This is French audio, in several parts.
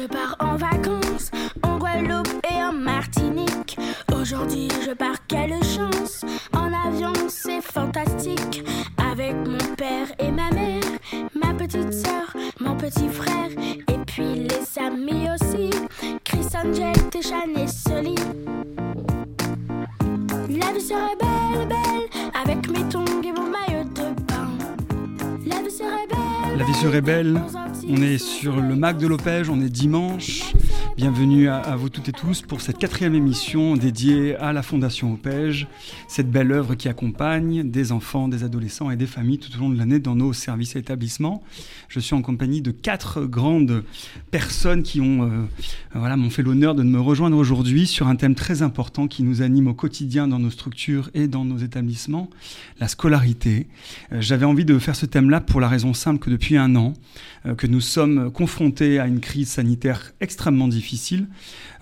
je pars en vacances en Guadeloupe et en Martinique. Aujourd'hui, je pars, quelle chance! En avion, c'est fantastique. Avec mon père et ma mère, ma petite soeur, mon petit frère, et puis les amis aussi. Chris Angel, Téchan et Sully. La vie serait belle, belle, avec mes tongs et mon maillot de bain. La vie serait belle. La vie serait belle. On est sur le Mac de Lopège, on est dimanche. Bienvenue à, vous toutes et tous pour cette quatrième émission dédiée à la Fondation Opège, cette belle œuvre qui accompagne des enfants, des adolescents et des familles tout au long de l'année dans nos services et établissements. Je suis en compagnie de quatre grandes personnes qui ont, euh, voilà, m'ont fait l'honneur de me rejoindre aujourd'hui sur un thème très important qui nous anime au quotidien dans nos structures et dans nos établissements, la scolarité. Euh, J'avais envie de faire ce thème-là pour la raison simple que depuis un an, euh, que nous sommes confrontés à une crise sanitaire extrêmement difficile,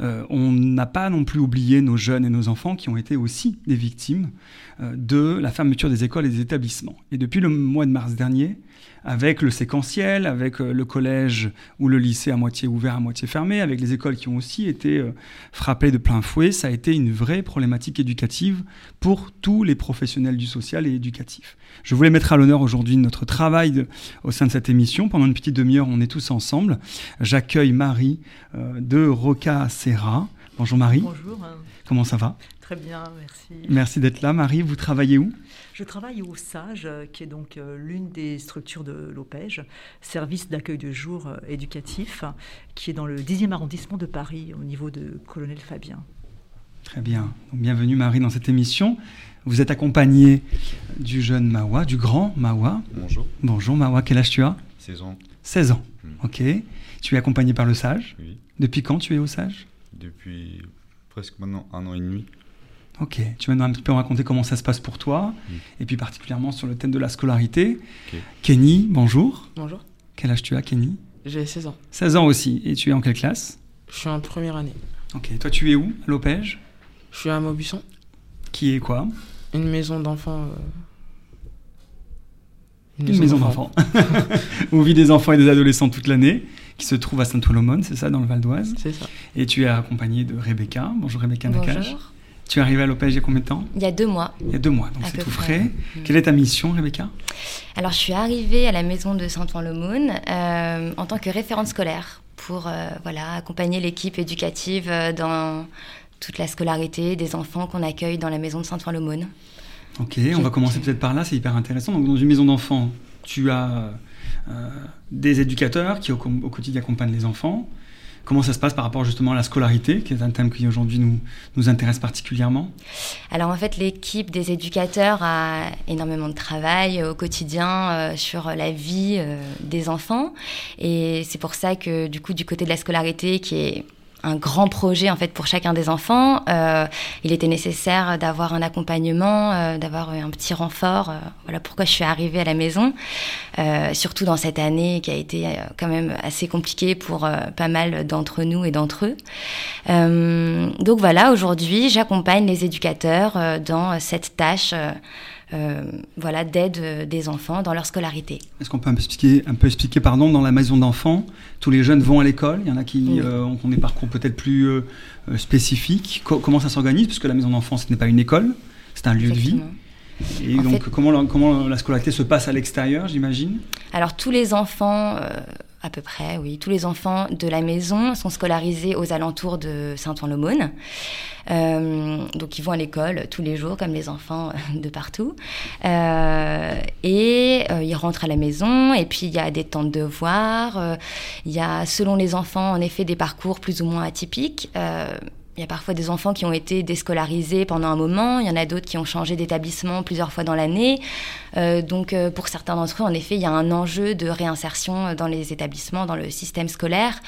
euh, on n'a pas non plus oublié nos jeunes et nos enfants qui ont été aussi des victimes de la fermeture des écoles et des établissements. Et depuis le mois de mars dernier, avec le séquentiel, avec euh, le collège ou le lycée à moitié ouvert, à moitié fermé, avec les écoles qui ont aussi été euh, frappées de plein fouet, ça a été une vraie problématique éducative pour tous les professionnels du social et éducatif. Je voulais mettre à l'honneur aujourd'hui notre travail de- au sein de cette émission. Pendant une petite demi-heure, on est tous ensemble. J'accueille Marie euh, de Roca Serra. Bonjour Marie, Bonjour, comment ça va? Très bien, merci. Merci d'être là. Marie, vous travaillez où? Je travaille au SAGE, euh, qui est donc euh, l'une des structures de l'OPEJ, service d'accueil de jour euh, éducatif, qui est dans le 10e arrondissement de Paris, au niveau de Colonel Fabien. Très bien. Donc, bienvenue Marie dans cette émission. Vous êtes accompagnée du jeune Mawa, du grand Mawa. Bonjour, Bonjour Mawa, quel âge tu as? Saison 16 ans. Mm. Ok. Tu es accompagné par le sage? oui, Depuis quand tu es au sage? Depuis presque maintenant un an et demi. Ok. Tu vas nous un petit peu raconter comment ça se passe pour toi, Mm. et puis particulièrement sur le thème de la scolarité. Kenny, bonjour. Bonjour, Quel âge tu as, Kenny? J'ai 16 ans. 16 ans aussi. Et tu es en quelle classe? Je suis en première année. Ok. Toi, tu es où À l'Opège Je suis à Maubusson, Qui est quoi? Une maison d'enfants. euh, Une maison d'enfants. Où vit des enfants et des adolescents toute l'année, qui se trouve à Saint-Oulomone, c'est ça, dans le Val d'Oise? C'est ça. Et tu es accompagné de Rebecca. Bonjour Rebecca Nakache. Bonjour. Tu es arrivée à l'Opège il y a combien de temps? Il y a deux mois. Il y a deux mois, donc c'est tout frais. Mm. Quelle est ta mission, Rebecca? Alors, je suis arrivée à la maison de Saint-Ouen-l'Aumône euh, en tant que référente scolaire pour euh, voilà, accompagner l'équipe éducative euh, dans toute la scolarité des enfants qu'on accueille dans la maison de Saint-Ouen-l'Aumône. Ok, on va commencer peut-être par là, c'est hyper intéressant. Donc, dans une maison d'enfants, tu as euh, des éducateurs qui au, au quotidien accompagnent les enfants. Comment ça se passe par rapport justement à la scolarité, qui est un thème qui aujourd'hui nous, nous intéresse particulièrement Alors en fait, l'équipe des éducateurs a énormément de travail au quotidien euh, sur la vie euh, des enfants. Et c'est pour ça que du coup, du côté de la scolarité, qui est un grand projet en fait pour chacun des enfants, euh, il était nécessaire d'avoir un accompagnement, euh, d'avoir un petit renfort. euh, voilà pourquoi je suis arrivée à la maison, surtout dans cette année qui a été quand même assez compliquée pour pas mal d'entre nous et d'entre eux. Donc voilà, aujourd'hui, j'accompagne les éducateurs dans cette tâche voilà, d'aide euh, des enfants dans leur scolarité. Est-ce qu'on peut un peu expliquer, un peu expliquer pardon, dans la maison d'enfants, tous les jeunes vont à l'école, il y en a qui Oui. euh, ont des parcours peut-être plus euh, euh, spécifiques. Co- comment ça s'organise? Puisque la maison d'enfants, ce n'est pas une école, c'est un lieu de vie. Et En donc, fait- comment, la, comment la scolarité se passe à l'extérieur, j'imagine? Alors tous les enfants, euh, à peu près, oui, tous les enfants de la maison sont scolarisés aux alentours de Saint-Ouen-l'Aumône. Euh, donc ils vont à l'école tous les jours, comme les enfants euh, de partout. Euh, et euh, ils rentrent à la maison, et puis il y a des temps de devoirs. euh, il y a, selon les enfants, en effet, des parcours plus ou moins atypiques. Euh, il y a parfois des enfants qui ont été déscolarisés pendant un moment, il y en a d'autres qui ont changé d'établissement plusieurs fois dans l'année. Euh, donc euh, pour certains d'entre eux, en effet, il y a un enjeu de réinsertion dans les établissements, dans le système scolaire.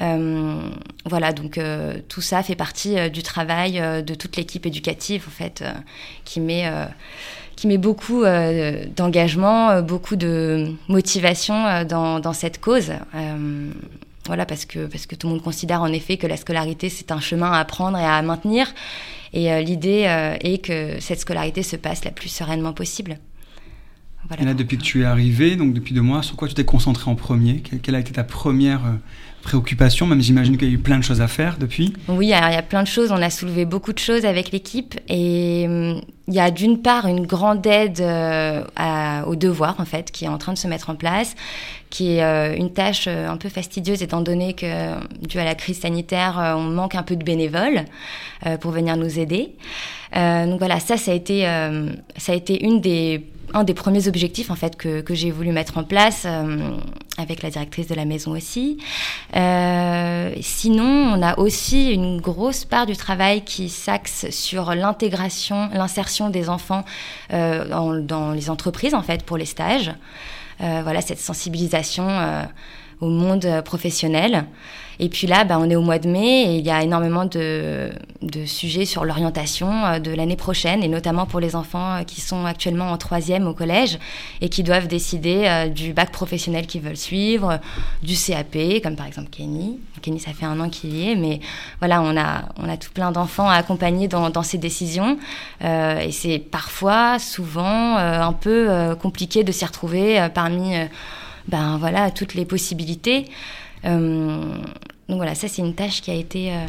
Euh, voilà, donc euh, tout ça fait partie euh, du travail euh, de toute l'équipe éducative, en fait, euh, qui met... euh, qui met beaucoup euh, d'engagement, euh, beaucoup de motivation euh, dans, dans cette cause. Euh, voilà, parce que, parce que tout le monde considère en effet que la scolarité, c'est un chemin à apprendre et à maintenir. Et euh, l'idée euh, est que cette scolarité se passe la plus sereinement possible. voilà. Et là, depuis que tu es arrivé, donc depuis deux mois, sur quoi tu t'es concentré en premier? Quelle, a été ta première euh, préoccupation? Même j'imagine qu'il y a eu plein de choses à faire depuis. Oui, alors il y a plein de choses. On a soulevé beaucoup de choses avec l'équipe. Et hum, il y a d'une part une grande aide euh, à- aux devoirs, en fait, qui est en train de se mettre en place, qui est euh, une tâche euh, un peu fastidieuse, étant donné que, dû à la crise sanitaire, euh, on manque un peu de bénévoles pour venir nous aider. Donc voilà, ça, ça a été, ça a été une des un des premiers objectifs en fait que, que j'ai voulu mettre en place euh, avec la directrice de la maison aussi. Euh, sinon, on a aussi une grosse part du travail qui s'axe sur l'intégration, l'insertion des enfants euh, dans, dans les entreprises en fait pour les stages. Euh, voilà cette sensibilisation euh, au monde euh, professionnel. Et puis là, bah, on est au mois de mai et il y a énormément de, sujets sur l'orientation euh, de l'année prochaine, et notamment pour les enfants euh, qui sont actuellement en troisième au collège et qui doivent décider euh, du bac professionnel qu'ils veulent suivre, du CAP, comme par exemple Kenny. Kenny, ça fait un an qu'il y est, mais voilà, on a, tout plein d'enfants à accompagner dans, ces décisions. Et c'est parfois, souvent, un peu compliqué de s'y retrouver parmi ben, voilà, toutes les possibilités. Euh, donc voilà, ça c'est une tâche qui a été, euh,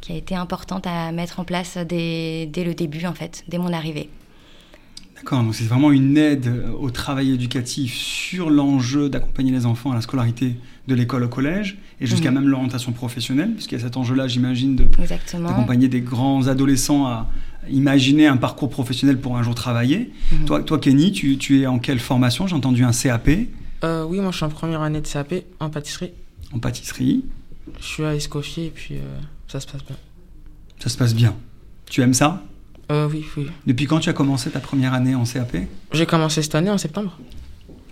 qui a été importante à mettre en place dès, dès le début, en fait, dès mon arrivée. D'accord, donc c'est vraiment une aide euh, au travail éducatif sur l'enjeu d'accompagner les enfants à la scolarité de l'école au collège et jusqu'à Mhm. même l'orientation professionnelle, puisqu'il y a cet enjeu-là, j'imagine, de- d'accompagner des grands adolescents à imaginer un parcours professionnel pour un jour travailler. Mhm. Toi, toi, Kenny, tu, tu es en quelle formation? J'ai entendu un CAP Euh, oui, moi je suis en première année de CAP en pâtisserie. En pâtisserie. Je suis à Escoffier et puis euh, ça se passe bien. Ça se passe bien. Tu aimes ça? Euh, oui, oui. Depuis quand tu as commencé ta première année en CAP J'ai commencé cette année en septembre.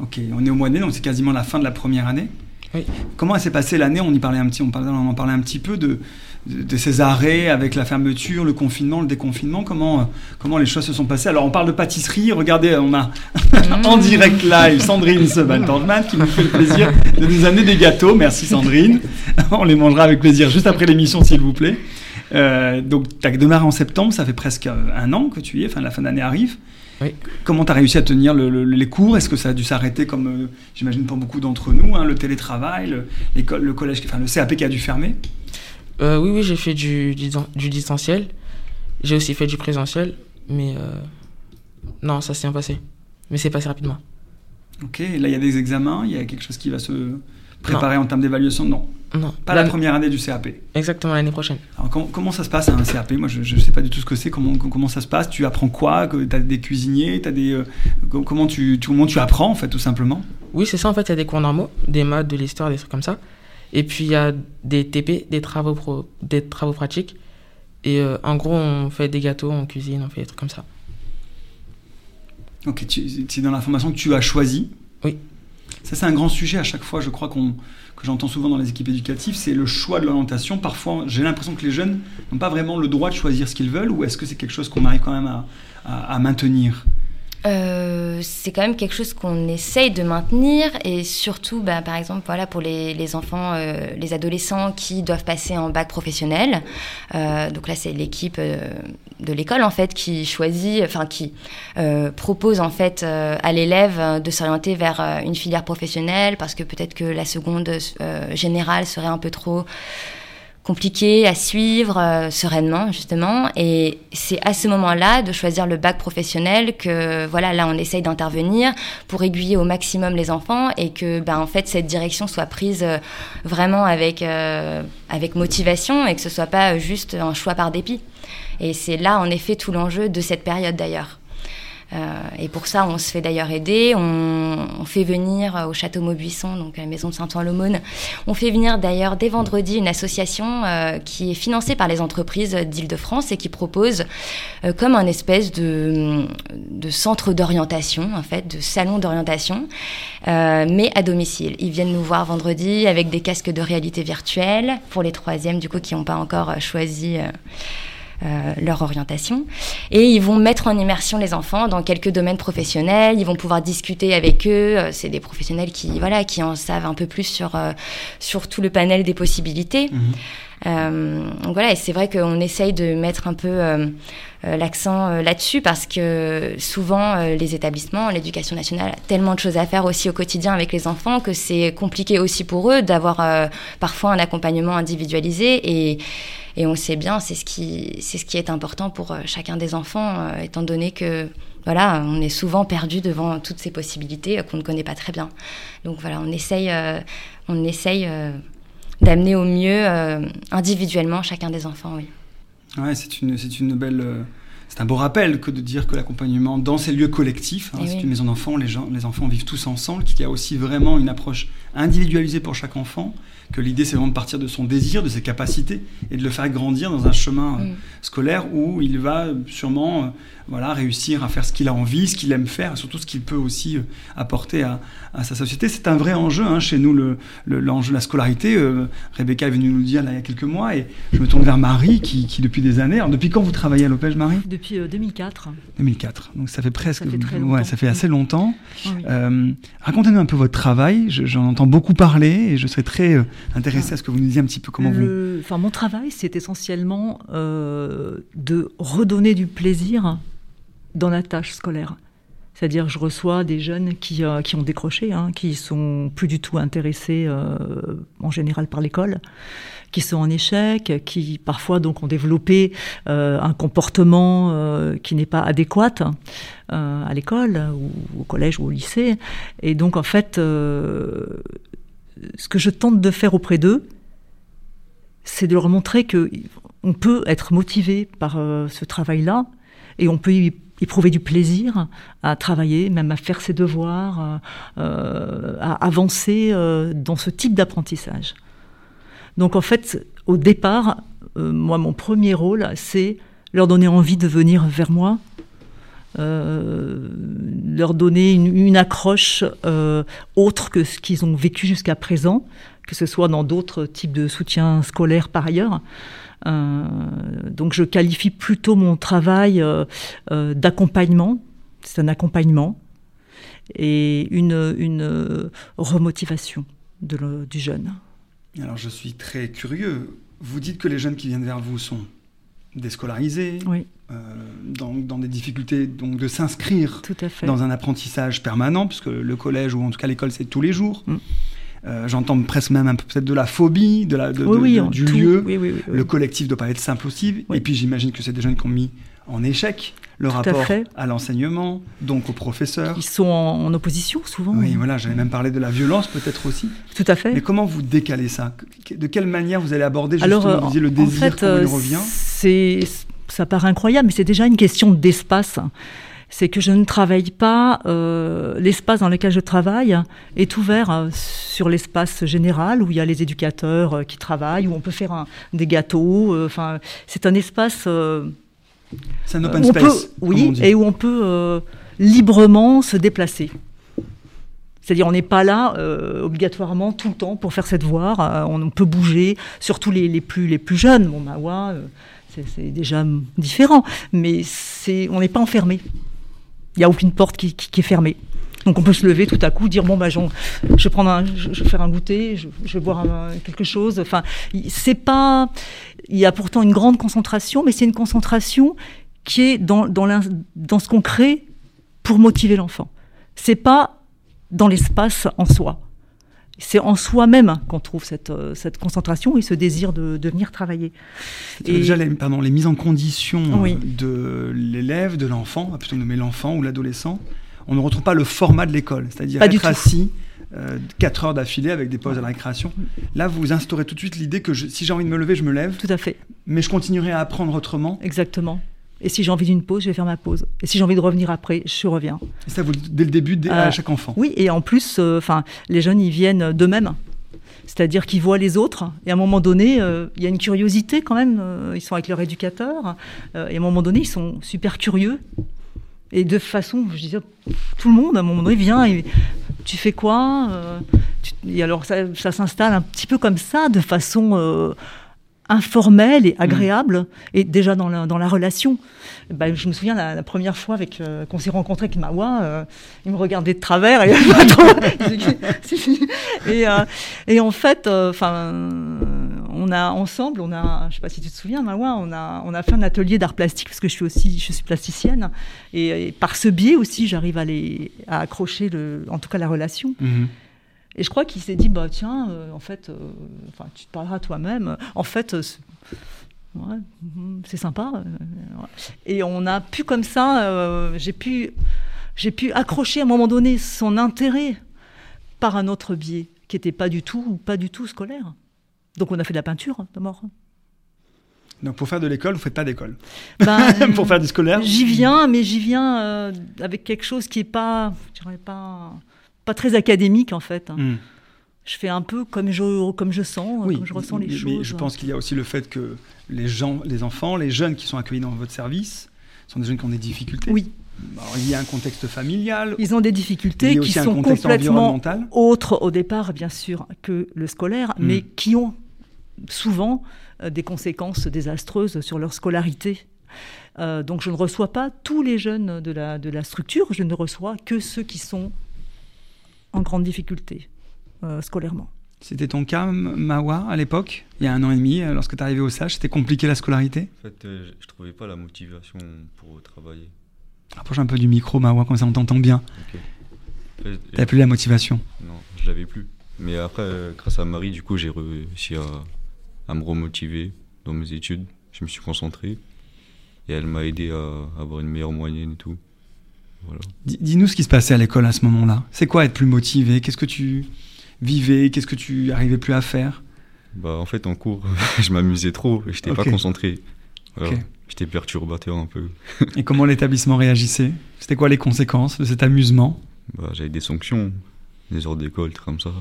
Ok, on est au mois de mai, donc c'est quasiment la fin de la première année. Oui. Comment s'est passée l'année? On y parlait un petit, on, parlait, on en parlait un petit peu de, de, ces arrêts avec la fermeture, le confinement, le déconfinement. Comment, euh, comment les choses se sont passées Alors on parle de pâtisserie. Regardez, on a en direct live Sandrine Sebal-Torgman qui nous fait le plaisir de nous amener des gâteaux. Merci Sandrine. on les mangera avec plaisir juste après l'émission, s'il vous plaît. Euh, donc tu as démarré en septembre, ça fait presque euh, un an que tu y es, enfin la fin d'année arrive. Oui. Comment tu as réussi à tenir le- le- les cours? Est-ce que ça a dû s'arrêter comme euh, j'imagine pour beaucoup d'entre nous, hein, le télétravail, le, le collège, enfin le CAP qui a dû fermer? Euh, oui, oui, j'ai fait du, du, du distanciel. J'ai aussi fait du présentiel. Mais euh, non, ça s'est bien passé. Mais c'est passé rapidement. Ok, là il y a des examens, il y a quelque chose qui va se préparer en termes d'évaluation? Non, Non, pas la première année du CAP. Exactement l'année prochaine. Alors com- comment ça se passe à un CAP Moi je ne sais pas du tout ce que c'est, comment, comment ça se passe? Tu apprends quoi? Tu as des cuisiniers? T'as des, euh, co- comment, tu, tu- comment tu apprends en fait tout simplement? Oui, c'est ça, en fait, il y a des cours normaux, des maths, de l'histoire, des trucs comme ça. Et puis, il y a des TP, des travaux, pro, des travaux pratiques. Et euh, en gros, on fait des gâteaux, on cuisine, on fait des trucs comme ça. Ok, c'est dans la formation que tu as choisi Oui. Ça, c'est un grand sujet à chaque fois, je crois, qu'on, que j'entends souvent dans les équipes éducatives, c'est le choix de l'orientation. Parfois, j'ai l'impression que les jeunes n'ont pas vraiment le droit de choisir ce qu'ils veulent, ou est-ce que c'est quelque chose qu'on arrive quand même à, à- à maintenir? Euh, c'est quand même quelque chose qu'on essaye de maintenir et surtout, bah, par exemple, voilà, pour les, les enfants, euh, les adolescents qui doivent passer en bac professionnel. Euh, donc là, c'est l'équipe de l'école en fait qui choisit, enfin qui propose en fait à l'élève de s'orienter vers une filière professionnelle parce que peut-être que la seconde générale serait un peu trop compliqué à suivre euh, sereinement justement. Et c'est à ce moment-là de choisir le bac professionnel que voilà là on essaye d'intervenir pour aiguiller au maximum les enfants et que ben en fait cette direction soit prise euh, vraiment avec euh, avec motivation et que ce soit pas juste un choix par dépit. Et c'est là en effet tout l'enjeu de cette période d'ailleurs et pour ça, on se fait d'ailleurs aider. On, fait venir euh, au château Maubuisson, donc à la maison de Saint-Ouen-l'Aumône, on fait venir d'ailleurs dès vendredi une association euh, qui est financée par les entreprises d'Île-de-France et qui propose euh, comme un espèce de, de centre d'orientation, en fait, de salon d'orientation, euh, mais à domicile. Ils viennent nous voir vendredi avec des casques de réalité virtuelle pour les troisièmes, du coup, qui n'ont pas encore euh, choisi. Euh, leur orientation. Et ils vont mettre en immersion les enfants dans quelques domaines professionnels. Ils vont pouvoir discuter avec eux. Euh, C'est des professionnels qui, voilà, qui en savent un peu plus sur, euh, sur tout le panel des possibilités. Mhm. Donc voilà, et c'est vrai qu'on essaye de mettre un peu l'accent là-dessus parce que souvent les établissements, l'éducation nationale a tellement de choses à faire aussi au quotidien avec les enfants que c'est compliqué aussi pour eux d'avoir parfois un accompagnement individualisé et on sait bien, c'est ce qui, c'est ce qui est important pour euh, chacun des enfants, euh, étant donné que voilà, on est souvent perdu devant toutes ces possibilités euh, qu'on ne connaît pas très bien. Donc voilà, on essaye, on essaye d'amener au mieux individuellement chacun des enfants, oui. Ouais, c'est une, c'est une belle. C'est un beau rappel que de dire que l'accompagnement dans ces lieux collectifs, hein, eh c'est une maison d'enfants, les, gens, les enfants vivent tous ensemble, qu'il y a aussi vraiment une approche individualisée pour chaque enfant, que l'idée c'est vraiment de partir de son désir, de ses capacités et de le faire grandir dans un chemin euh, mm. scolaire où il va sûrement euh, voilà, réussir à faire ce qu'il a envie, ce qu'il aime faire, et surtout ce qu'il peut aussi euh, apporter à, sa société. C'est un vrai enjeu hein, chez nous, l'enjeu le, de la scolarité. Rebecca est venue nous le dire là, il y a quelques mois et je me tourne vers Marie qui, depuis des années. Alors, depuis quand vous travaillez à l'Opège, Marie? Depuis 2004. 2004, donc ça fait presque. Ça fait, ouais, ça fait assez longtemps. Racontez-nous un peu votre travail. J'en entends beaucoup parler et je serais très intéressé à ce que vous nous disiez un petit peu comment vous. Enfin, mon travail, c'est essentiellement euh, de redonner du plaisir dans la tâche scolaire. C'est-à-dire, je reçois des jeunes qui, euh, qui ont décroché, hein, qui sont plus du tout intéressés euh, en général par l'école, qui sont en échec, qui parfois donc ont développé un comportement qui n'est pas adéquat à l'école ou au collège ou au lycée. Et donc en fait, ce que je tente de faire auprès d'eux, c'est de leur montrer que on peut être motivé par euh, ce travail-là et on peut y éprouver du plaisir à travailler, même à faire ses devoirs, euh, à avancer euh, dans ce type d'apprentissage. Donc en fait, au départ, moi, mon premier rôle, c'est leur donner envie de venir vers moi, leur donner une, accroche autre que ce qu'ils ont vécu jusqu'à présent, que ce soit dans d'autres types de soutien scolaire par ailleurs. Euh, donc je qualifie plutôt mon travail euh, euh, d'accompagnement. C'est un accompagnement et une, remotivation du jeune. Alors je suis très curieux. Vous dites que les jeunes qui viennent vers vous sont déscolarisés, oui. dans, dans, des difficultés donc de s'inscrire dans un apprentissage permanent, puisque le collège ou en tout cas l'école c'est tous les jours. Mm. Euh, j'entends presque même un peu peut-être de la phobie, de la, du lieu. le collectif ne doit pas être simple aussi. Et puis j'imagine que c'est des jeunes qui ont mis en échec le rapport à, l'enseignement, donc aux professeurs. Ils sont en, opposition souvent. Oui, voilà, j'allais même parler de la violence peut-être aussi. Tout à fait. Mais comment vous décalez ça? De quelle manière vous allez aborder justement Alors, vous le désir en fait, il euh, revient? C'est ça paraît incroyable, mais c'est déjà une question d'espace c'est que je ne travaille pas, euh, l'espace dans lequel je travaille est ouvert euh, sur l'espace général où il y a les éducateurs qui travaillent, où on peut faire des gâteaux. Enfin, c'est un espace. C'est un open space. oui, et où on peut librement se déplacer. C'est-à-dire, on n'est pas là obligatoirement tout le temps pour faire ses devoirs. on peut bouger, surtout les, plus, les plus jeunes. Bon, Mawa, c'est déjà différent, mais on n'est pas enfermé. Il n'y a aucune porte qui, est fermée. Donc on peut se lever tout à coup, dire bon bah je, vais prendre un, je, vais faire un goûter, je, vais boire quelque chose. Enfin, c'est pas. Il y a pourtant une grande concentration, mais c'est une concentration qui est dans, dans, dans ce qu'on crée pour motiver l'enfant. C'est pas dans l'espace en soi c'est en soi-même qu'on trouve cette, euh, cette, concentration et ce désir de, de venir travailler. Et déjà les, pardon, les mises en condition de l'élève, de l'enfant, plutôt nommer l'enfant ou l'adolescent, on ne retrouve pas le format de l'école, c'est-à-dire être assis euh, 4 heures d'affilée avec des pauses à la récréation. Là, vous instaurez tout de suite l'idée que si j'ai envie de me lever, je me lève. Tout à fait. Mais je continuerai à apprendre autrement. Exactement. Et si j'ai envie d'une pause, je vais faire ma pause. Et si j'ai envie de revenir après, je reviens. Et ça, vous dès le début, à euh, chaque enfant Oui, et en plus, euh, enfin, les jeunes, ils viennent d'eux-mêmes. C'est-à-dire qu'ils voient les autres, et à un moment donné, euh, il y a une curiosité quand même. ils sont avec leur éducateur, et à un moment donné, ils sont super curieux. Et de façon, je disais, tout le monde, à un moment donné, vient et tu fais quoi Et alors, ça, ça s'installe un petit peu comme ça, de façon informel et agréable, et déjà dans la, dans la relation. Ben, je me souviens la, première fois avec euh, qu'on s'est rencontré avec Mawa, euh, il me regardait de travers et, et, euh, et en fait, enfin, on a ensemble, on a, je sais pas si tu te souviens, Mawa, on a, on a fait un atelier d'art plastique parce que je suis aussi, je suis plasticienne, et, par ce biais aussi, j'arrive à les, à accrocher le, en tout cas la relation. Mhm. Et je crois qu'il s'est dit, bah tiens, euh, en fait, euh, enfin, tu te parleras toi-même. En fait, euh, ouais, mhm, c'est sympa. ouais. Et on a pu comme ça, j'ai pu, j'ai pu accrocher à un moment donné son intérêt par un autre biais qui n'était pas du tout, pas du tout scolaire. Donc on a fait de la peinture d'abord. Donc pour faire de l'école, vous faites pas d'école. Ben, pour faire du scolaire J'y viens, mais j'y viens euh, avec quelque chose qui est pas, pas, pas très académique en fait. Hmm. Je fais un peu comme je, comme je sens, comme je ressens les mais- choses. Mais je pense qu'il y a aussi le fait que les gens, les enfants, les jeunes qui sont accueillis dans votre service sont des jeunes qui ont des difficultés. Oui, Alors, il y a un contexte familial, ils ont des difficultés qui sont complètement autres au départ, bien sûr, que le scolaire, Mm. mais qui ont souvent euh, des conséquences désastreuses sur leur scolarité. Euh, donc je ne reçois pas tous les jeunes de la, de la structure, je ne reçois que ceux qui sont en grande difficulté euh, scolairement. C'était ton cas, Mawa, à l'époque, il y a un an et demi, lorsque tu arrivé au SAGE, c'était compliqué la scolarité? En fait, euh, je- je trouvais pas la motivation pour travailler. Rapproche un peu du micro, Mawa, comme ça on t'entend bien. Ok. En fait, T'as plus la motivation? Non, je l'avais plus. Mais après, euh, grâce à Marie, du coup, j'ai réussi à, à me remotiver dans mes études. Je me suis concentré. Et elle m'a aidé à avoir une meilleure moyenne et tout. Voilà. Dis- Dis-nous ce qui se passait à l'école à ce moment-là. C'est quoi être plus motivé? Qu'est-ce que tu vivais? Qu'est-ce que tu arrivais plus à faire? Bah, en fait, en cours, je m'amusais trop et j'étais Ok. pas concentré. J'étais perturbateur un peu. Et comment l'établissement réagissait? C'était quoi les conséquences de cet amusement? Bah, j'avais des sanctions, des heures d'école, comme ça.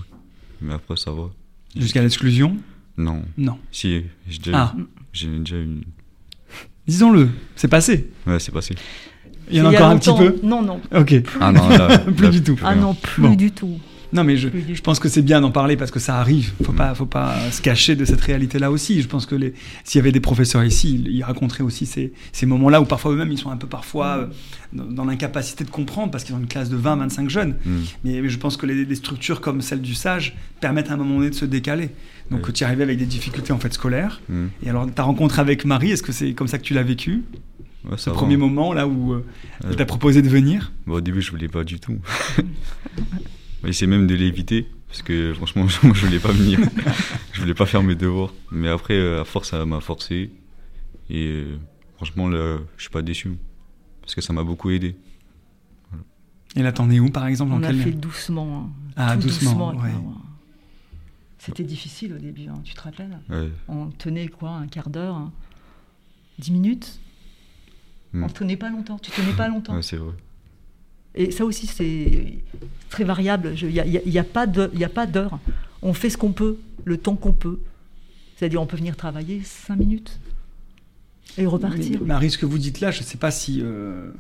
Mais après, ça va. Jusqu'à l'exclusion? Non. Non. Si, j'ai déjà, Ah, j'ai déjà une. disons-le, c'est passé. Ouais, c'est passé. Il y en a encore un petit peu Non, non. Ok. Ah non, là, Plus là, du tout. Ah non, plus Bon. du tout. Non, mais je, pense que c'est bien d'en parler parce que ça arrive. Faut Mm. pas, faut pas se cacher de cette réalité-là aussi. Je pense que s'il y avait des professeurs ici, ils, ils raconteraient aussi ces, ces moments-là où parfois eux-mêmes ils sont un peu parfois euh, dans, dans l'incapacité de comprendre parce qu'ils ont une classe de 20, 25 jeunes. Mm. Mais, mais je pense que les, les structures comme celle du Sage permettent à un moment donné de se décaler. Donc Oui. tu y arrivais avec des difficultés en fait scolaires. Mm. Et alors ta rencontre avec Marie, est-ce que c'est comme ça que tu l'as vécu? Ouais, Ce premier moment là où euh, elle t'a proposé de venir? Bah, au début, je voulais pas du tout. J'essaie même de l'éviter, parce que franchement, moi, je voulais pas venir. je voulais pas faire mes devoirs. Mais après, euh, à force, ça m'a forcé. Et euh, franchement, là, je suis pas déçu. Parce que ça m'a beaucoup aidé. Et là t'en es où par exemple On dans a quel- fait doucement. hein. Ah, Tout doucement, ouais. C'était difficile au début, hein, tu te rappelles? Ouais. On tenait quoi, un quart d'heure hein, Dix minutes? Mm. On tenait pas longtemps, tu tenais pas longtemps. Ouais, c'est vrai. Et ça aussi, c'est très variable. Il n'y a, y a- y a pas d'heure. On fait ce qu'on peut, le temps qu'on peut. C'est-à-dire, on peut venir travailler cinq minutes et repartir. Mais, Marie, ce que vous dites là, je ne sais pas si euh,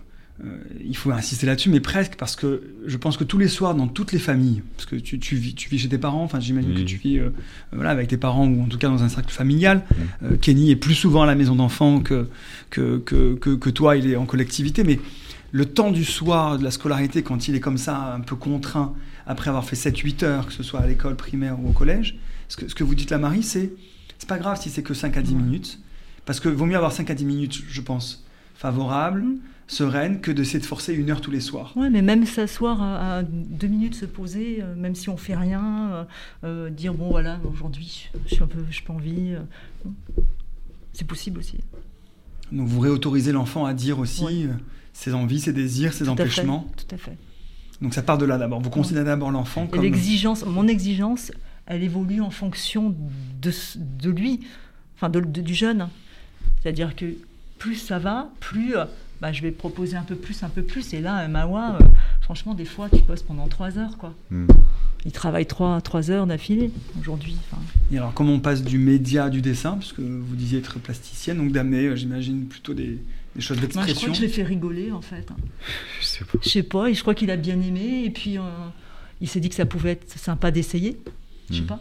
euh, il faut insister là-dessus, mais presque parce que je pense que tous les soirs, dans toutes les familles, parce que tu, tu vis, tu vis chez tes parents, enfin j'imagine Oui. que tu vis euh, voilà, avec tes parents ou en tout cas dans un cercle familial. Kenny est plus souvent à la maison d'enfants que que, que, que, que toi, il est en collectivité, mais le temps du soir de la scolarité, quand il est comme ça, un peu contraint, après avoir fait 7-8 heures, que ce soit à l'école primaire ou au collège, ce que, ce que vous dites là, Marie, c'est c'est pas grave si c'est que 5 à 10 Ouais. minutes, parce que vaut mieux avoir 5 à 10 minutes, je pense, favorables, Mm. sereines, que d'essayer de forcer une heure tous les soirs. Ouais, mais même s'asseoir à, à deux minutes, se poser, euh, même si on fait rien, euh, euh, dire bon voilà, aujourd'hui, je suis un peu, je pas envie. euh, c'est possible aussi. Donc vous réautorisez l'enfant à dire aussi Ouais. Euh, ses envies, ses désirs, ses Tout à fait, empêchements. Tout à fait. Donc ça part de là d'abord. Vous considérez d'abord l'enfant comme... l'exigence, mon exigence, elle évolue en fonction de, de lui, enfin de- de- du jeune. C'est-à-dire que plus ça va, plus euh, bah, je vais proposer un peu plus, un peu plus. Et là, un Mawa, euh, franchement, des fois, tu bosses pendant trois heures. Quoi. Mm. Il travaille trois, trois heures d'affilée aujourd'hui. Et alors comment on passe du média du dessin, parce que vous disiez être plasticienne, donc d'amener, euh, j'imagine, plutôt des, des choses Moi, je crois que je l'ai fait rigoler, en fait. Je sais pas. Je sais pas, et je crois qu'il a bien aimé. Et puis, euh, il s'est dit que ça pouvait être sympa d'essayer. Je sais Mm. pas.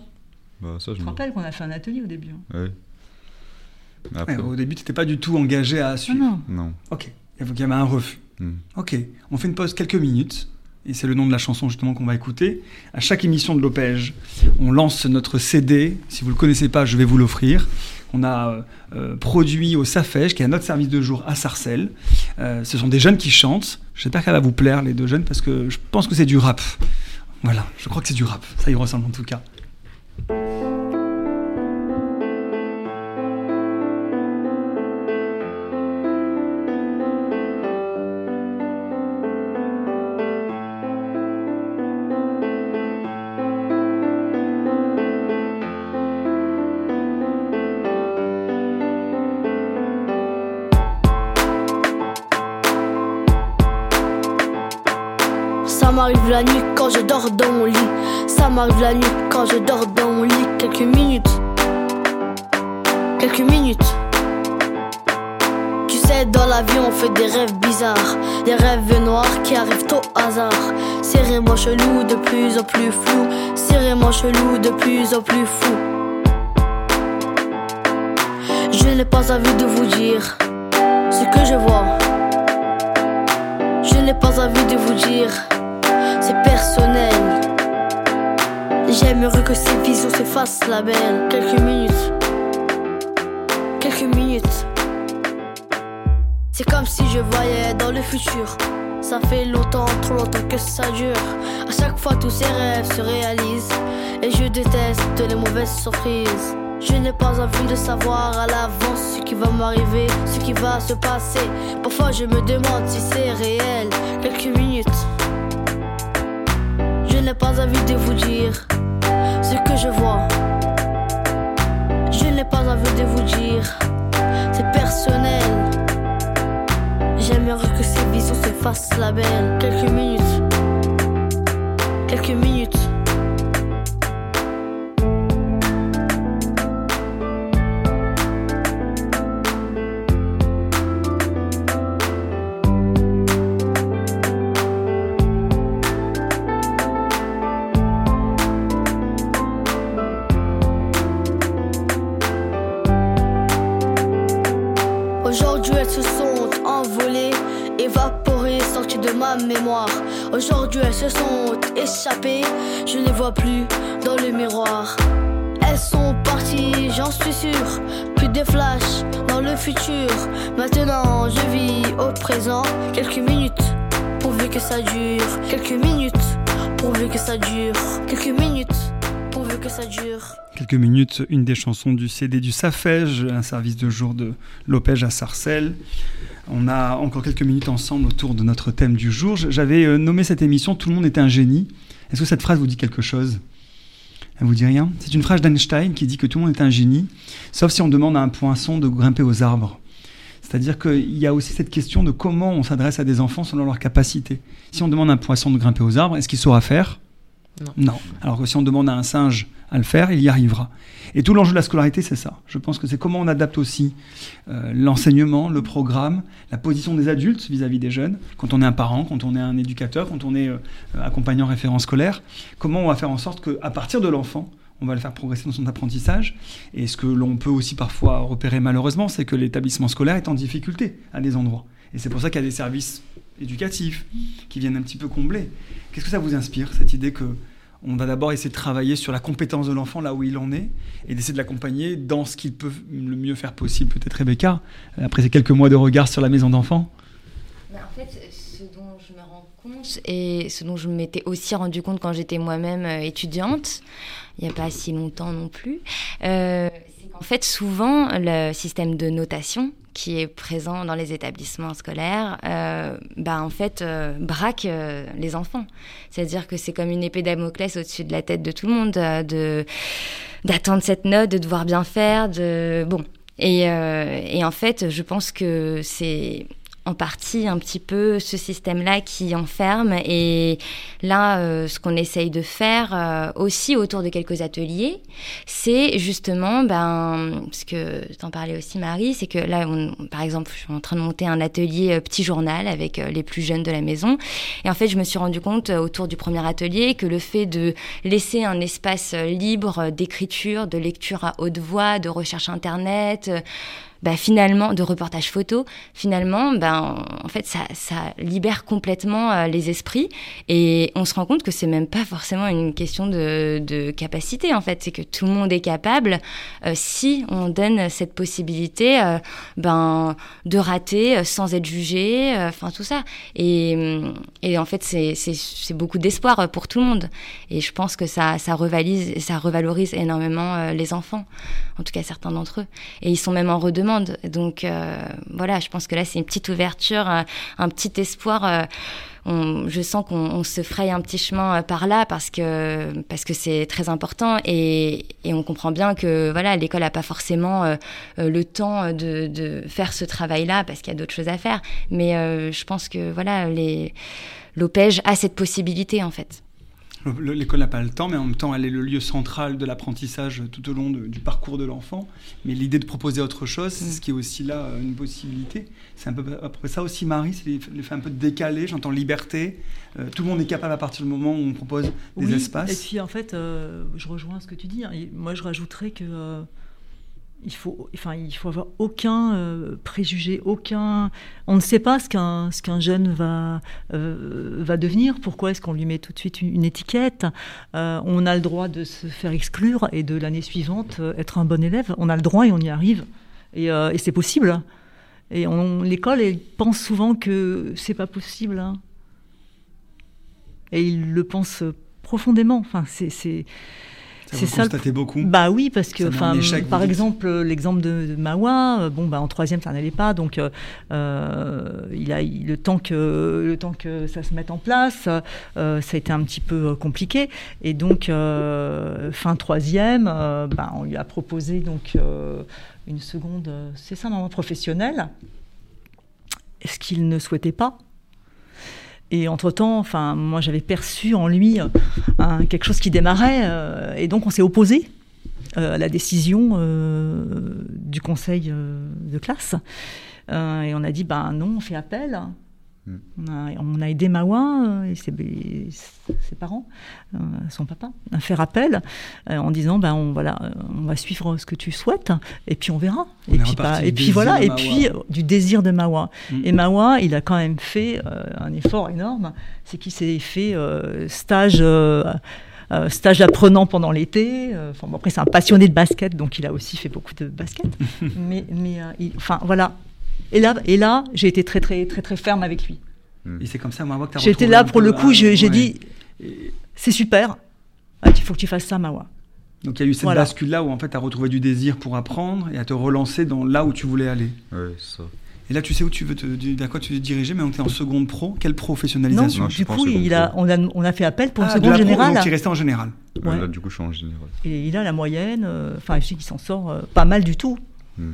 Bah, ça, Je me rappelle qu'on a fait un atelier au début. hein. Ouais. Ouais, Après, au début, tu n'étais pas du tout engagé à Ah suivre. non. non. Ok, il y avait un refus. Mm. Ok, on fait une pause quelques minutes, et c'est le nom de la chanson justement qu'on va écouter. À chaque émission de l'Opège, on lance notre CD. Si vous ne le connaissez pas, je vais vous l'offrir. On a euh, produit au Safège, qui est notre service de jour à Sarcelles. Euh, ce sont des jeunes qui chantent. J'espère qu'elle va vous plaire, les deux jeunes, parce que je pense que c'est du rap. Voilà, je crois que c'est du rap. Ça y ressemble en tout cas. Nuit quand je dors dans mon lit. Quelques minutes. Quelques minutes. Tu sais, dans la vie, on fait des rêves bizarres. Des rêves noirs qui arrivent au hasard. Serrez-moi chelou, de plus en plus flou. Serrez-moi chelou, de plus en plus fou. Je n'ai pas envie de vous dire ce que je vois. Je n'ai pas envie de vous dire c'est personnel. J'aimerais que ces visions se fassent la belle. Quelques minutes, quelques minutes. C'est comme si je voyais dans le futur. Ça fait longtemps, trop longtemps que ça dure. À chaque fois, tous ces rêves se réalisent. Et je déteste les mauvaises surprises. Je n'ai pas envie de savoir à l'avance ce qui va m'arriver, ce qui va se passer. Parfois, je me demande si c'est réel. Quelques minutes n'ai pas envie de vous dire que je vois. Je n'ai pas envie de vous dire, c'est personnel. J'aimerais que ces visions se fassent la belle. Quelques minutes, quelques minutes. Futur. Maintenant, je vis au présent. Quelques minutes, pourvu que ça dure. Quelques minutes, pourvu que ça dure. Quelques minutes, pourvu que ça dure. Quelques minutes, une des chansons du CD du Safège, un service de jour de Lopège à Sarcelles. On a encore quelques minutes ensemble autour de notre thème du jour. J'avais euh, nommé cette émission Tout le monde est un génie. Est-ce que cette phrase vous dit quelque chose? Elle vous dit rien C'est une phrase d'Einstein qui dit que tout le monde est un génie, sauf si on demande à un poinçon de grimper aux arbres. C'est-à-dire qu'il y a aussi cette question de comment on s'adresse à des enfants selon leurs capacités. Si on demande à un poisson de grimper aux arbres, est-ce qu'il saura faire? Non. Alors que si on demande à un singe à le faire, il y arrivera. Et tout l'enjeu de la scolarité, c'est ça. Je pense que c'est comment on adapte aussi euh, l'enseignement, le programme, la position des adultes vis-à-vis des jeunes, quand on est un parent, quand on est un éducateur, quand on est euh, accompagnant référent scolaire, comment on va faire en sorte qu'à partir de l'enfant, on va le faire progresser dans son apprentissage. Et ce que l'on peut aussi parfois repérer malheureusement, c'est que l'établissement scolaire est en difficulté à des endroits. Et c'est pour ça qu'il y a des services éducatifs qui viennent un petit peu combler. Qu'est-ce que ça vous inspire, cette idée que on va d'abord essayer de travailler sur la compétence de l'enfant là où il en est et d'essayer de l'accompagner dans ce qu'il peut le mieux faire possible. Peut-être Rebecca, après ces quelques mois de regard sur la maison d'enfants. En fait, ce dont je me rends compte et ce dont je m'étais aussi rendu compte quand j'étais moi-même euh, étudiante, il n'y a pas si longtemps non plus, euh, c'est qu'en fait souvent le système de notation qui est présent dans les établissements scolaires, euh, bah, en fait, euh, braque euh, les enfants. C'est-à-dire que c'est comme une épée Damoclès au-dessus de la tête de tout le monde, de d'attendre cette note, de devoir bien faire, de bon. Et en fait, je pense que c'est en partie un petit peu ce système-là qui enferme. Et là, euh, ce qu'on essaye de faire euh, aussi autour de quelques ateliers, c'est justement, ben, ce que t'en parlais aussi Marie, c'est que là, par exemple, je suis en train de monter un atelier euh, petit journal avec les plus jeunes de la maison. Et en fait, je me suis rendu compte autour du premier atelier que le fait de laisser un espace libre d'écriture, de lecture à haute voix, de recherche internet, bah, finalement, de reportages photos, finalement, ben, en fait, ça, ça libère complètement euh, les esprits et on se rend compte que c'est même pas forcément une question de, de capacité, en fait. C'est que tout le monde est capable, euh, si on donne cette possibilité, euh, ben, de rater sans être jugé, enfin, tout ça. Et, et en fait, c'est beaucoup d'espoir pour tout le monde. Et je pense que ça, ça, revalise, ça revalorise énormément les enfants, en tout cas certains d'entre eux. Et ils sont même en redemande. Donc euh, voilà, je pense que là, c'est une petite ouverture, un, un petit espoir. Euh, on, je sens qu'on se fraye un petit chemin euh, par là parce que parce que c'est très important et, et, on comprend bien que voilà l'école n'a pas forcément le temps de, de, faire ce travail-là parce qu'il y a d'autres choses à faire. Mais je pense que voilà les l'OPEJ a cette possibilité en fait. L'école n'a pas le temps, mais en même temps, elle est le lieu central de l'apprentissage tout au long du parcours de l'enfant. Mais l'idée de proposer autre chose, c'est mm. ce qui est aussi là euh, une possibilité. C'est un peu après ça aussi, Marie, c'est l'effet un peu décalé. J'entends liberté. Euh, tout le monde est capable à partir du moment où on propose des espaces. Et puis en fait, euh, je rejoins ce que tu dis. Hein. moi, je rajouterais que il faut, enfin, il faut avoir aucun euh, préjugé, aucun. On ne sait pas ce qu'un ce qu'un jeune va euh, va devenir. Pourquoi est-ce qu'on lui met tout de suite une, étiquette euh, On a le droit de se faire exclure et de l'année suivante être un bon élève. On a le droit et on y arrive. Et, c'est possible. Et l'école pense souvent que c'est pas possible. Hein. Et il le pense profondément. Enfin, c'est c'est ça. Constatez beaucoup. Bah oui, parce que, enfin, par exemple, l'exemple de, Mawa, euh, bon, bah en troisième, ça n'allait pas, donc euh, euh, il a le temps que le temps que ça se mette en place, ça a été un petit peu compliqué, et donc fin troisième, bah, on lui a proposé donc une seconde, c'est ça, normalement professionnelle. Ce qu'il ne souhaitait pas, et entre-temps, enfin, moi j'avais perçu en lui euh, quelque chose qui démarrait, euh, et donc on s'est opposé euh, à la décision du conseil de classe. et on a dit, ben non, on fait appel. On a, aidé Mawa euh, et ses, parents, euh, son papa, à faire appel euh, en disant ben on, voilà, on va suivre ce que tu souhaites et puis on verra. et, puis, et puis voilà, et puis du désir de Mawa. Mm. Et Mawa, il a quand même fait un effort énorme, c'est qu'il s'est fait stage. stage apprenant pendant l'été. Enfin, après, c'est un passionné de basket, donc il a aussi fait beaucoup de basket. mais, mais enfin, voilà, et là, et là j'ai été très, très, très, très ferme avec lui. Hmm. Et c'est comme ça, moi, que tu J'étais là pour le coup, j'ai dit c'est super, ah, il faut que tu fasses ça, Mawa. Donc il y a eu cette bascule-là où en fait tu as retrouvé du désir pour apprendre et à te relancer dans là où tu voulais aller. Oui, ça. Et là, tu sais où tu veux te, à quoi tu veux te diriger, mais on est en seconde pro. Quelle professionnalisation? Non, Du coup, il a, on, a, on a fait appel pour une ah, seconde générale. donc tu es resté en général. Ouais. Là, du coup, je suis en général. Et il a la moyenne. Euh, enfin, je sais qu'il s'en sort euh, pas mal du tout. Hmm.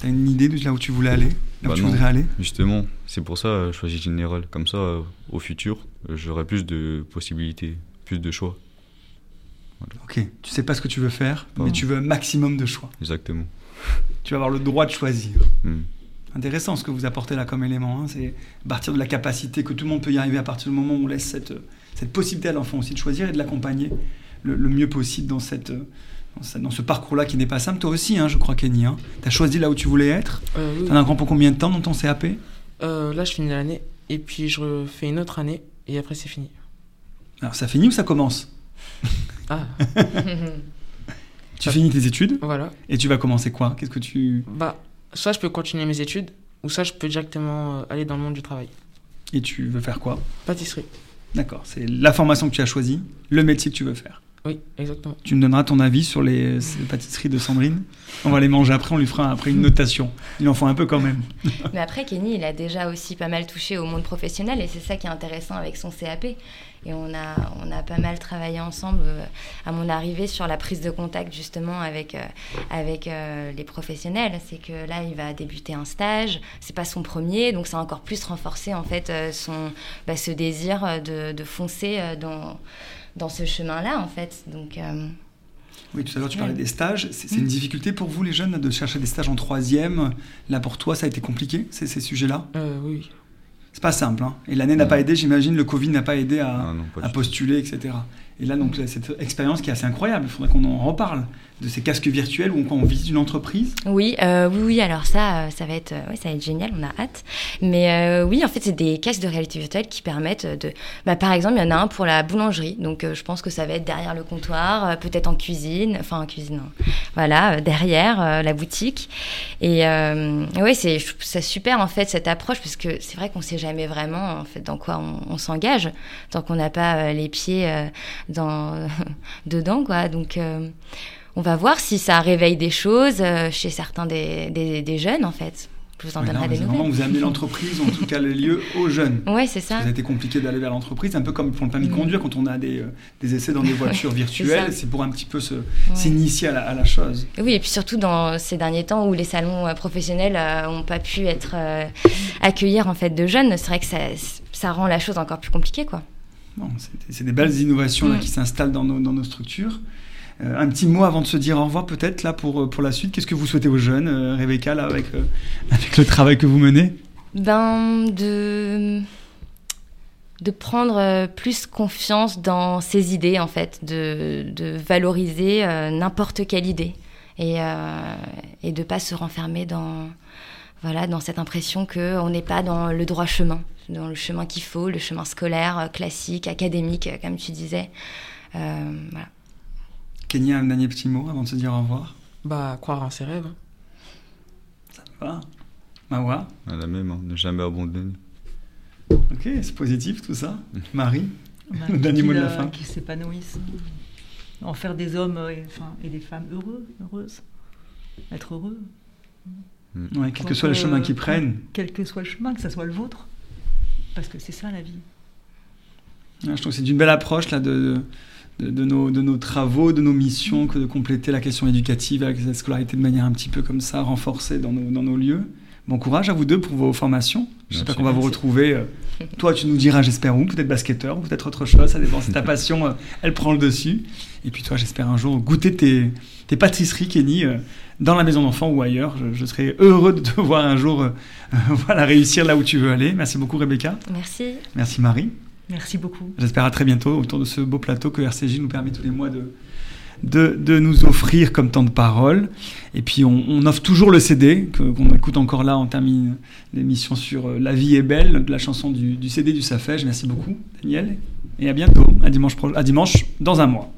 T'as une idée de là où tu voulais aller Là où bah tu voudrais aller? Justement, c'est pour ça que euh, je choisis général. Comme ça, euh, au futur, euh, j'aurai plus de possibilités, plus de choix. Ok, tu sais pas ce que tu veux faire, mais tu veux un maximum de choix. Exactement. Tu vas avoir le droit de choisir. Hmm. Intéressant ce que vous apportez là comme élément. Hein. C'est partir de la capacité que tout le monde peut y arriver à partir du moment où on laisse cette, cette possibilité à l'enfant aussi de choisir et de l'accompagner le, le, mieux possible dans cette dans ce parcours-là qui n'est pas simple. Toi aussi, hein, je crois, Kenny. Hein. Tu as choisi là où tu voulais être. Euh, oui. Tu as un grand pour combien de temps dans ton CAP euh, Là, je finis l'année. Et puis, je refais une autre année. Et après, c'est fini. Alors, ça finit ou ça commence? Ah Tu finis tes études? Voilà. Et tu vas commencer quoi? Qu'est-ce que tu. Bah, soit je peux continuer mes études, ou soit je peux directement euh, aller dans le monde du travail. Et tu veux faire quoi? Pâtisserie. D'accord. C'est la formation que tu as choisie, le métier que tu veux faire. Oui, exactement. Tu me donneras ton avis sur les, pâtisseries de Sandrine On va les manger après, on lui fera après une notation. Il en faut un peu quand même. Mais après, Kenny, il a déjà aussi pas mal touché au monde professionnel et c'est ça qui est intéressant avec son CAP. Et on a, on a pas mal travaillé ensemble euh, à mon arrivée sur la prise de contact justement avec, euh, avec euh, les professionnels. C'est que là, il va débuter un stage. C'est pas son premier, donc ça a encore plus renforcé en fait son, bah, ce désir de, de foncer dans dans ce chemin-là, en fait. Donc, euh, oui, tout à l'heure, tu parlais des stages. C'est une mm. difficulté pour vous, les jeunes, de chercher des stages en troisième. Là, pour toi, ça a été compliqué, ces, ces sujets-là? Euh, Oui. C'est pas simple. Hein. Et l'année n'a pas aidé, j'imagine, le Covid n'a pas aidé à, à postuler, etc. Et là, donc, cette expérience qui est assez incroyable, il faudrait qu'on en reparle. De ces casques virtuels où on, on visite une entreprise Oui, euh, oui, oui. Alors ça, ça va être, ça va être génial. On a hâte. Mais oui, en fait, c'est des casques de réalité virtuelle qui permettent de, bah, par exemple, il y en a un pour la boulangerie. Donc, je pense que ça va être derrière le comptoir, peut-être en cuisine, enfin en cuisine, voilà, derrière la boutique. Et oui, c'est, super en fait cette approche parce que c'est vrai qu'on sait jamais vraiment en fait dans quoi on, s'engage tant qu'on n'a pas les pieds dans dedans, quoi. Donc on va voir si ça réveille des choses euh, chez certains des, des, jeunes, en fait. Je vous en donnerai des nouvelles. Vous amenez l'entreprise, en tout cas le lieu, aux jeunes. Oui, c'est ça. Ça a été compliqué d'aller vers l'entreprise, un peu comme pour le permis de mm. conduire, quand on a des, euh, des essais dans des voitures virtuelles, c'est pour un petit peu s'initier à, la chose. Oui, et puis surtout dans ces derniers temps où les salons euh, professionnels n'ont pas pu être accueillir en fait de jeunes, c'est vrai que ça, ça, rend la chose encore plus compliquée, quoi. Bon, c'est des belles innovations là, mm. qui s'installent dans nos, dans nos structures. Euh, un petit mot avant de se dire au revoir peut-être là pour, euh, pour la suite. Qu'est-ce que vous souhaitez aux jeunes, euh, Rebecca, avec, avec le travail que vous menez? Ben, de, de prendre plus confiance dans ses idées, en fait, de, de valoriser n'importe quelle idée et, et de ne pas se renfermer dans, voilà, dans cette impression qu'on n'est pas dans le droit chemin, dans le chemin qu'il faut, le chemin scolaire, classique, académique, comme tu disais. voilà. Kenny, un dernier petit mot avant de se dire au revoir? Bah, croire en ses rêves. Ça va? Mawa? À la même, hein, ne jamais abandonner. Ok, c'est positif tout ça. Marie bah, Le dernier mot de la fin. Qui s'épanouissent. En faire des hommes et, enfin, et des femmes heureux, heureuses. Être heureux. Mm. Ouais, quel que soit le chemin qu'ils prennent. Quel que soit le chemin, que ce soit le vôtre. Parce que c'est ça la vie. je trouve que c'est une belle approche là de de, nos, de, nos, travaux, de nos missions, que de compléter la question éducative avec la scolarité de manière un petit peu comme ça, renforcée dans nos, dans nos lieux. Bon courage à vous deux pour vos formations. J'espère qu'on va vous retrouver. Euh, toi, tu nous diras, j'espère où, peut-être basketteur, peut-être autre chose, ça dépend si ta passion, euh, elle prend le dessus. Et puis toi, j'espère un jour goûter tes, tes pâtisseries, Kenny, euh, dans la maison d'enfant ou ailleurs. Je, serai heureux de te voir un jour voilà, réussir là où tu veux aller. Merci beaucoup, Rebecca. Merci. Merci, Marie. Merci beaucoup. J'espère à très bientôt autour de ce beau plateau que RCJ nous permet tous les mois de, de, nous offrir comme temps de parole. Et puis on, offre toujours le CD, qu'on écoute encore là, on termine l'émission sur euh, La vie est belle, la chanson du, du CD du Safège. Merci beaucoup Daniel, et à bientôt, à dimanche, à dimanche dans un mois.